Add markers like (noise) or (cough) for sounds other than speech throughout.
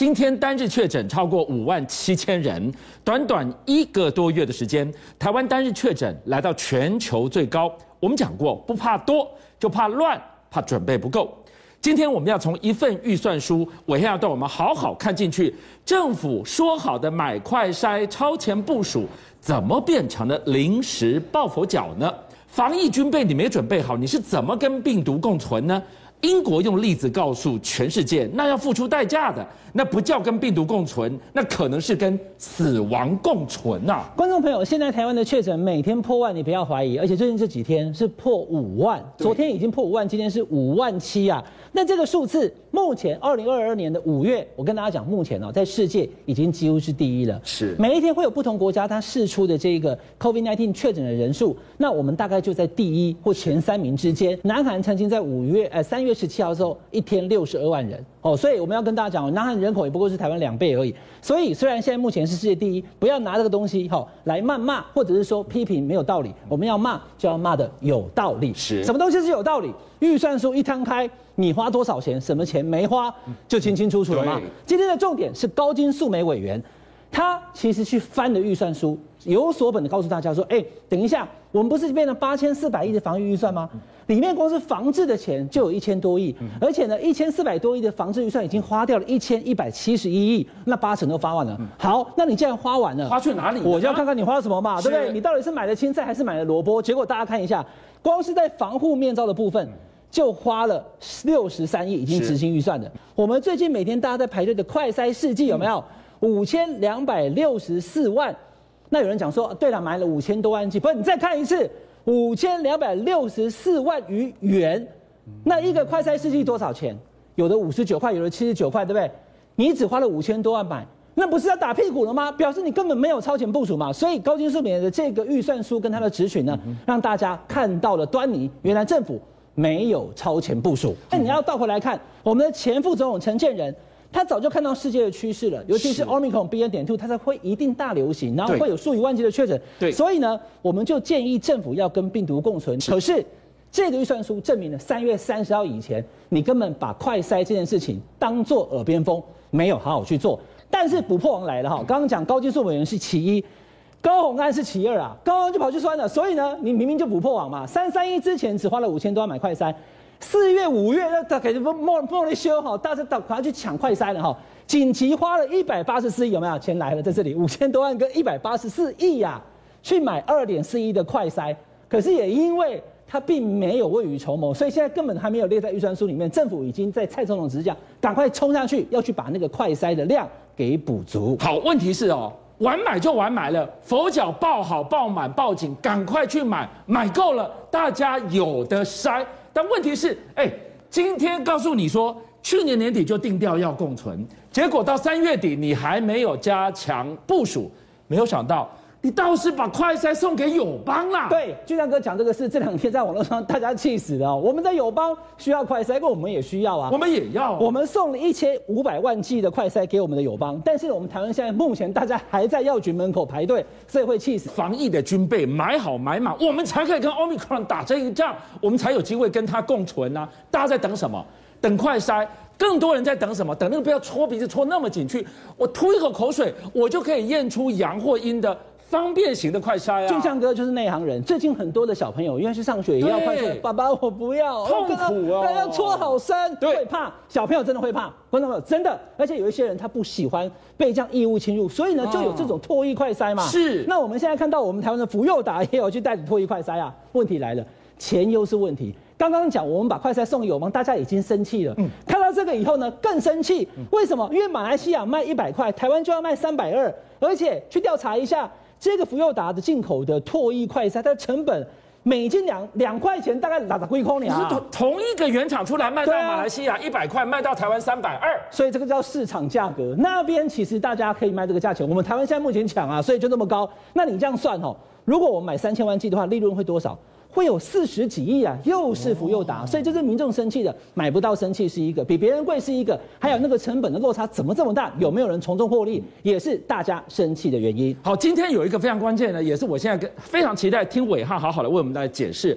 今天单日确诊超过五万七千人，短短一个多月的时间，台湾单日确诊来到全球最高。我们讲过，不怕多，就怕乱，怕准备不够。今天我们要从一份预算书，我要带我们好好看进去。政府说好的买快筛超前部署，怎么变成了临时抱佛脚呢？防疫军备你没准备好，你是怎么跟病毒共存呢？英国用例子告诉全世界，那要付出代价的，那不叫跟病毒共存，那可能是跟死亡共存呐、啊。观众朋友，现在台湾的确诊每天破万，你不要怀疑，而且最近这几天是破五万，昨天已经破五万，今天是五万七啊。那这个数字，目前二零二二年的五月，我跟大家讲，目前哦，在世界已经几乎是第一了。是，每一天会有不同国家它试出的这个 COVID-19 确诊的人数，那我们大概就在第一或前三名之间。南韩曾经在五月，呃，三月。月十七号之后，一天六十二万人哦，所以我们要跟大家讲，南韩人口也不过是台湾两倍而已。所以虽然现在目前是世界第一，不要拿这个东西哈来谩骂，或者是说批评没有道理。我们要骂就要骂的有道理。是，什么东西是有道理？预算书一摊开，你花多少钱，什么钱没花，就清清楚楚了嘛。今天的重点是高金素梅委员，他其实去翻的预算书，有所本的告诉大家说，哎，等一下，我们不是变了八千四百亿的防御预算吗？里面光是防治的钱就有一千多亿，而且呢，一千四百多亿的防治预算已经花掉了一千一百七十一亿，那八成都花完了。好，那你既然花完了，花去哪里？我就要看看你花了什么嘛，对不对？你到底是买了青菜还是买了萝卜？结果大家看一下，光是在防护面罩的部分就花了六十三亿，已经执行预算的。我们最近每天大家在排队的快筛试剂有没有五千两百六十四万？那有人讲说，对了，买了五千多万剂，不是？你再看一次。五千两百六十四万余元，那一个快筛试剂多少钱？有的五十九块，有的七十九块，对不对？你只花了五千多万买，那不是要打屁股了吗？表示你根本没有超前部署嘛。所以高金素梅的这个预算书跟他的质询呢，让大家看到了端倪。原来政府没有超前部署。那你要倒回来看，我们的前副总统陈建仁。他早就看到世界的趋势了，尤其是 Omicron BN. 点 two，它才会一定大流行，然后会有数以万计的确诊。对，所以呢，我们就建议政府要跟病毒共存。可是这个预算书证明了，三月三十号以前，你根本把快筛这件事情当做耳边风，没有好好去做。但是补破王来了哈，刚刚讲高金素委员是其一，高红安是其二啊，高虹就跑去酸了。所以呢，你明明就补破王嘛，三三一之前只花了五千多万买快筛。四月、五月，那他肯定不莫莫雷修哈，大家赶快去抢快筛了哈。紧急花了一百八十四亿，有没有？钱来了，在这里五千 (laughs) 多万跟一百八十四亿呀，去买二点四亿的快筛。可是也因为他并没有未雨绸缪，所以现在根本还没有列在预算书里面。政府已经在蔡总统指示下，赶快冲上去要去把那个快筛的量给补足。好，问题是哦，晚买就晚买了，佛脚抱好、抱满、抱紧，赶快去买，买够了，大家有的筛。但问题是，哎，今天告诉你说，去年年底就定调要共存，结果到三月底你还没有加强部署，没有想到。你倒是把快筛送给友邦啦？对，俊亮哥讲这个事，这两天在网络上大家气死了。我们在友邦需要快筛，因为我们也需要啊。我们也要。我们送了一千五百万剂的快筛给我们的友邦，但是我们台湾现在目前大家还在药局门口排队，所以会气死。防疫的军备买好买满，我们才可以跟 Omicron 打这一仗，我们才有机会跟它共存啊！大家在等什么？等快筛。更多人在等什么？等那个不要戳鼻子戳那么紧去，我吐一口口水，我就可以验出阳或阴的。方便型的快筛啊，俊相哥就是内行人。最近很多的小朋友因为去上学也要快筛，爸爸我不要，痛苦哦，他要搓好深，对，会怕。小朋友真的会怕，观众朋友真的，而且有一些人他不喜欢被这样异物侵入，所以呢就有这种唾液快筛嘛。是。那我们现在看到我们台湾的福佑达也有去代理唾液快筛啊。问题来了，钱又是问题。刚刚讲我们把快筛送给友邦，大家已经生气了。嗯。看到这个以后呢，更生气。为什么？因为马来西亚卖一百块，台湾就要卖三百二，而且去调查一下。这个福佑达的进口的唾液快筛，它的成本每斤两两块钱，大概打打归空你啊？是同同一个原厂出来卖到马来西亚一百块，卖到台湾三百二，所以这个叫市场价格。那边其实大家可以卖这个价钱，我们台湾现在目前抢啊，所以就这么高。那你这样算哦，如果我们买三千万剂的话，利润会多少？会有四十几亿啊，又是福又达，所以这是民众生气的，买不到生气是一个，比别人贵是一个，还有那个成本的落差怎么这么大？有没有人从中获利，也是大家生气的原因。好，今天有一个非常关键的，也是我现在跟非常期待听暐瀚好好的为我们来解释。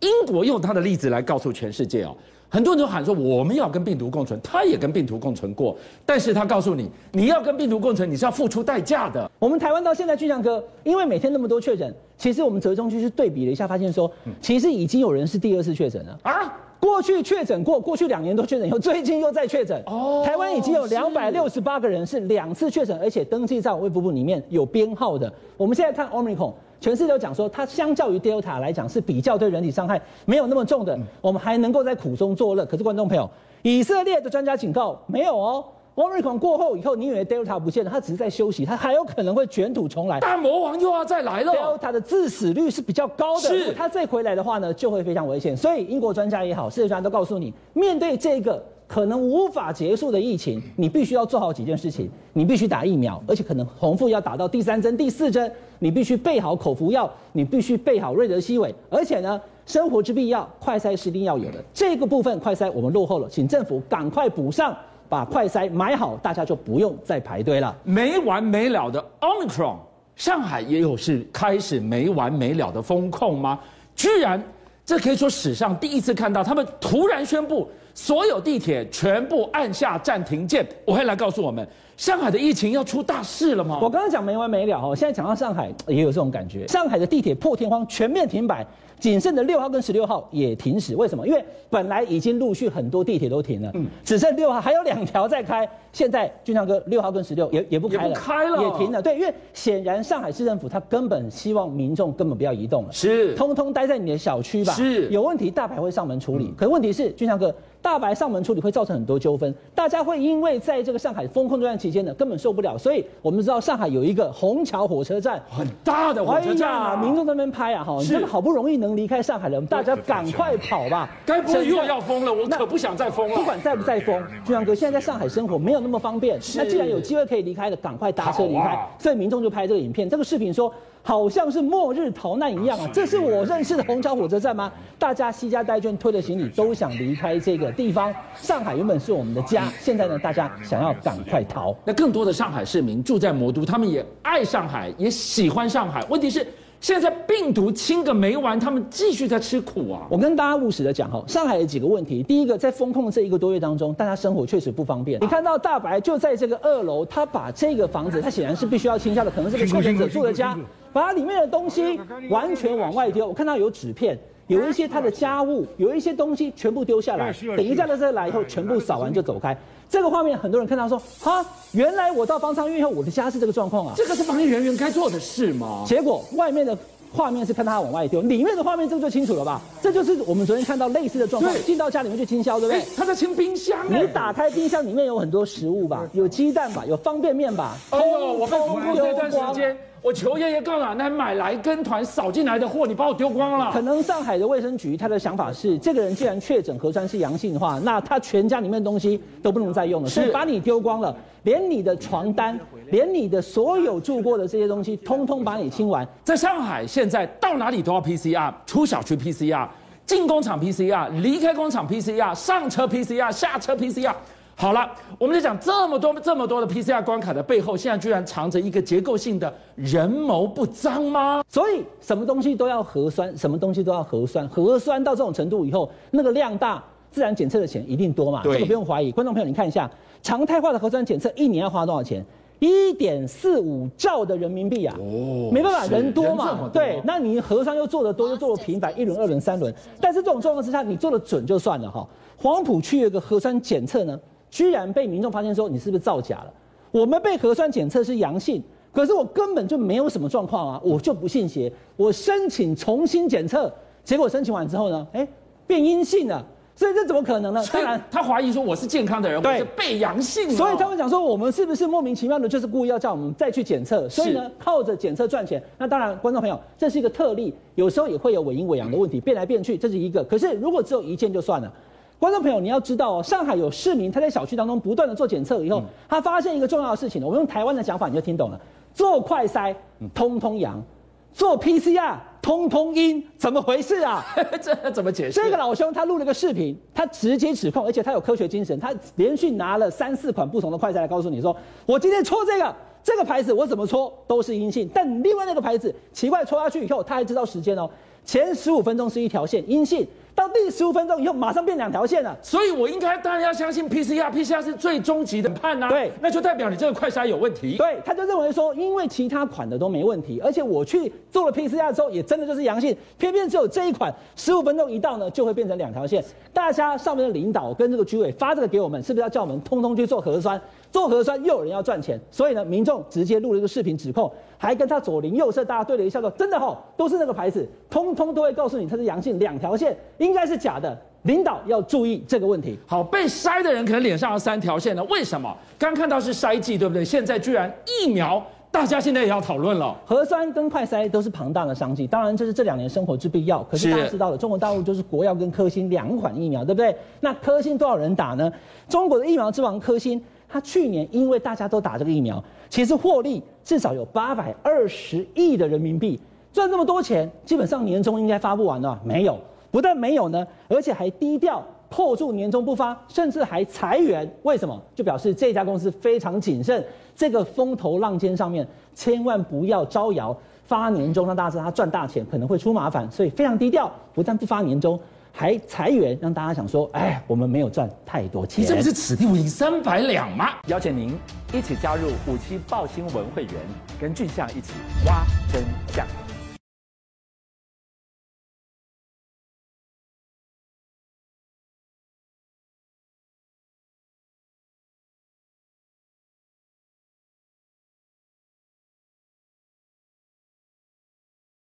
英国用他的例子来告诉全世界哦，很多人都喊说我们要跟病毒共存，他也跟病毒共存过，但是他告诉你，你要跟病毒共存，你是要付出代价的。我们台湾到现在，俊相哥，因为每天那么多确诊，其实我们折中心去对比了一下，发现说，其实已经有人是第二次确诊了啊。过去确诊过，过去两年都确诊以后，最近又再确诊。哦，台湾已经有两百六十八个人是两次确诊，而且登记在卫福部里面有编号的。我们现在看 Omicron。全世界都讲说，它相较于 Delta 来讲是比较对人体伤害没有那么重的，我们还能够在苦中作乐。可是观众朋友，以色列的专家警告，没有哦，Omicron 过后以后，你以为 Delta 不见了，它只是在休息，它还有可能会卷土重来。大魔王又要再来了。Delta 的致死率是比较高的，如果它再回来的话呢，就会非常危险。所以英国专家也好，世界专家都告诉你，面对这个。可能无法结束的疫情，你必须要做好几件事情。你必须打疫苗，而且可能重复要打到第三针、第四针。你必须备好口服药，你必须备好瑞德西韦。而且呢，生活之必要，快筛是一定要有的。这个部分快筛我们落后了，请政府赶快补上，把快筛买好，大家就不用再排队了。没完没了的 Omicron，上海也有是开始没完没了的风控吗？居然，这可以说史上第一次看到他们突然宣布。所有地铁全部按下暂停键，我会来告诉我们，上海的疫情要出大事了吗？我刚刚讲没完没了哦，现在讲到上海也有这种感觉，上海的地铁破天荒全面停摆。仅剩的六号跟十六号也停驶，为什么？因为本来已经陆续很多地铁都停了，嗯，只剩六号还有两条在开。现在俊强哥六号跟十六也也不开了，也不开了，也停了。对，因为显然上海市政府他根本希望民众根本不要移动了，是，通通待在你的小区吧。是，有问题大白会上门处理。嗯、可是问题是俊强哥大白上门处理会造成很多纠纷，大家会因为在这个上海封控这段期间呢根本受不了，所以我们知道上海有一个虹桥火车站，很大的火车站啊，哎、民众在那边拍啊，哈，你真的好不容易能离开上海了，大家赶快跑吧！该不会又要封了？我可不想再封了。不管再不再封，俊阳哥现在在上海生活没有那么方便。那既然有机会可以离开的，赶快搭车离开。所以民众就拍这个影片，这个视频说好像是末日逃难一样啊！这是我认识的虹桥火车站吗？大家西家带眷推着行李都想离开这个地方。上海原本是我们的家，现在呢，大家想要赶快逃。那更多的上海市民住在魔都，他们也爱上海，也喜欢上海。问题是。现在病毒清个没完，他们继续在吃苦啊！我跟大家务实的讲哈，上海有几个问题。第一个，在封控这一个多月当中，大家生活确实不方便。你看到大白就在这个二楼，他把这个房子，他显然是必须要清下的，可能是个确诊者住的家，把它里面的东西完全往外丢。我看到有纸片，有一些他的家务，有一些东西全部丢下来。等一下的车来以后，全部扫完就走开。这个画面很多人看到说，哈，原来我到方舱医院以后，我的家是这个状况啊！这个是防疫人员该做的事吗？结果外面的画面是看他往外丢，里面的画面这个就清楚了吧？这就是我们昨天看到类似的状况，进到家里面去清消，对不对？他在清冰箱，你打开冰箱里面有很多食物吧，有鸡蛋吧，有方便面吧。哦，我被封控这段时间。我求爷爷告奶奶买来跟团扫进来的货，你把我丢光了。可能上海的卫生局他的想法是，这个人既然确诊核酸是阳性的话，那他全家里面的东西都不能再用了，是所以把你丢光了，连你的床单，连你的所有住过的这些东西，通通把你清完。在上海现在到哪里都要 PCR，出小区 PCR，进工厂 PCR，离开工厂 PCR，上车 PCR，下车 PCR。好了，我们就讲这么多这么多的 PCR 关卡的背后，现在居然藏着一个结构性的人谋不臧吗？所以什么东西都要核酸，什么东西都要核酸，核酸到这种程度以后，那个量大，自然检测的钱一定多嘛，这个不用怀疑。观众朋友，你看一下，常态化的核酸检测一年要花多少钱？一点四五兆的人民币啊！哦，没办法，人多嘛，多对，那你核酸又做得多，又做得频繁，一轮、二轮、三轮，但是这种状况之下，你做的准就算了哈。黄埔区有个核酸检测呢。居然被民众发现说，你是不是造假了？我们被核酸检测是阳性，可是我根本就没有什么状况啊，我就不信邪，我申请重新检测，结果申请完之后呢，哎，变阴性了，所以这怎么可能呢？当然，他怀疑说我是健康的人，对我是被阳性，所以他们讲说我们是不是莫名其妙的，就是故意要叫我们再去检测，所以呢，靠着检测赚钱。那当然，观众朋友，这是一个特例，有时候也会有伪阴伪阳的问题，变来变去，这是一个。可是如果只有一件就算了。观众朋友，你要知道哦，上海有市民他在小区当中不断的做检测以后，他发现一个重要的事情，我们用台湾的讲法你就听懂了：做快筛通通阳，做 PCR 通通阴，怎么回事啊？(laughs) 这怎么解释？这个老兄他录了个视频，他直接指控，而且他有科学精神，他连续拿了三四款不同的快筛来告诉你说，我今天搓这个这个牌子，我怎么搓都是阴性，但另外那个牌子奇怪，搓下去以后他还知道时间哦，前十五分钟是一条线阴性。到第十五分钟以后马上变两条线了。所以我应该当然要相信 PCR，PCR 是最终极的判呐。对，那就代表你这个快筛有问题。对，他就认为说，因为其他款的都没问题，而且我去做了 PCR 之后也真的就是阳性，偏偏只有这一款十五分钟一到呢就会变成两条线。大家上面的领导跟这个居委发这个给我们，是不是要叫我们通通去做核酸？做核酸又有人要赚钱，所以呢，民众直接录了一个视频指控，还跟他左邻右舍大家对了一下说，真的吼，都是那个牌子，通通都会告诉你它是阳性，两条线应该是假的，领导要注意这个问题。好，被筛的人可能脸上有三条线呢，为什么？刚看到是筛剂，对不对？现在居然疫苗，大家现在也要讨论了。核酸跟快筛都是庞大的商机，当然这是这两年生活之必要。可是大家知道的，中国大陆就是国药跟科兴两款疫苗，对不对？那科兴多少人打呢？中国的疫苗之王科兴。他去年因为大家都打这个疫苗，其实获利至少有八百二十亿的人民币，赚这么多钱，基本上年终应该发不完了。没有，不但没有呢，而且还低调扣住年终不发，甚至还裁员。为什么？就表示这家公司非常谨慎，这个风头浪尖上面千万不要招摇发年终，让大家知道他赚大钱可能会出麻烦，所以非常低调，不但不发年终。还裁员，让大家想说，哎，我们没有赚太多钱。你这不是此地无银三百两吗？邀请您一起加入五七报新闻会员，跟俊相一起挖真相。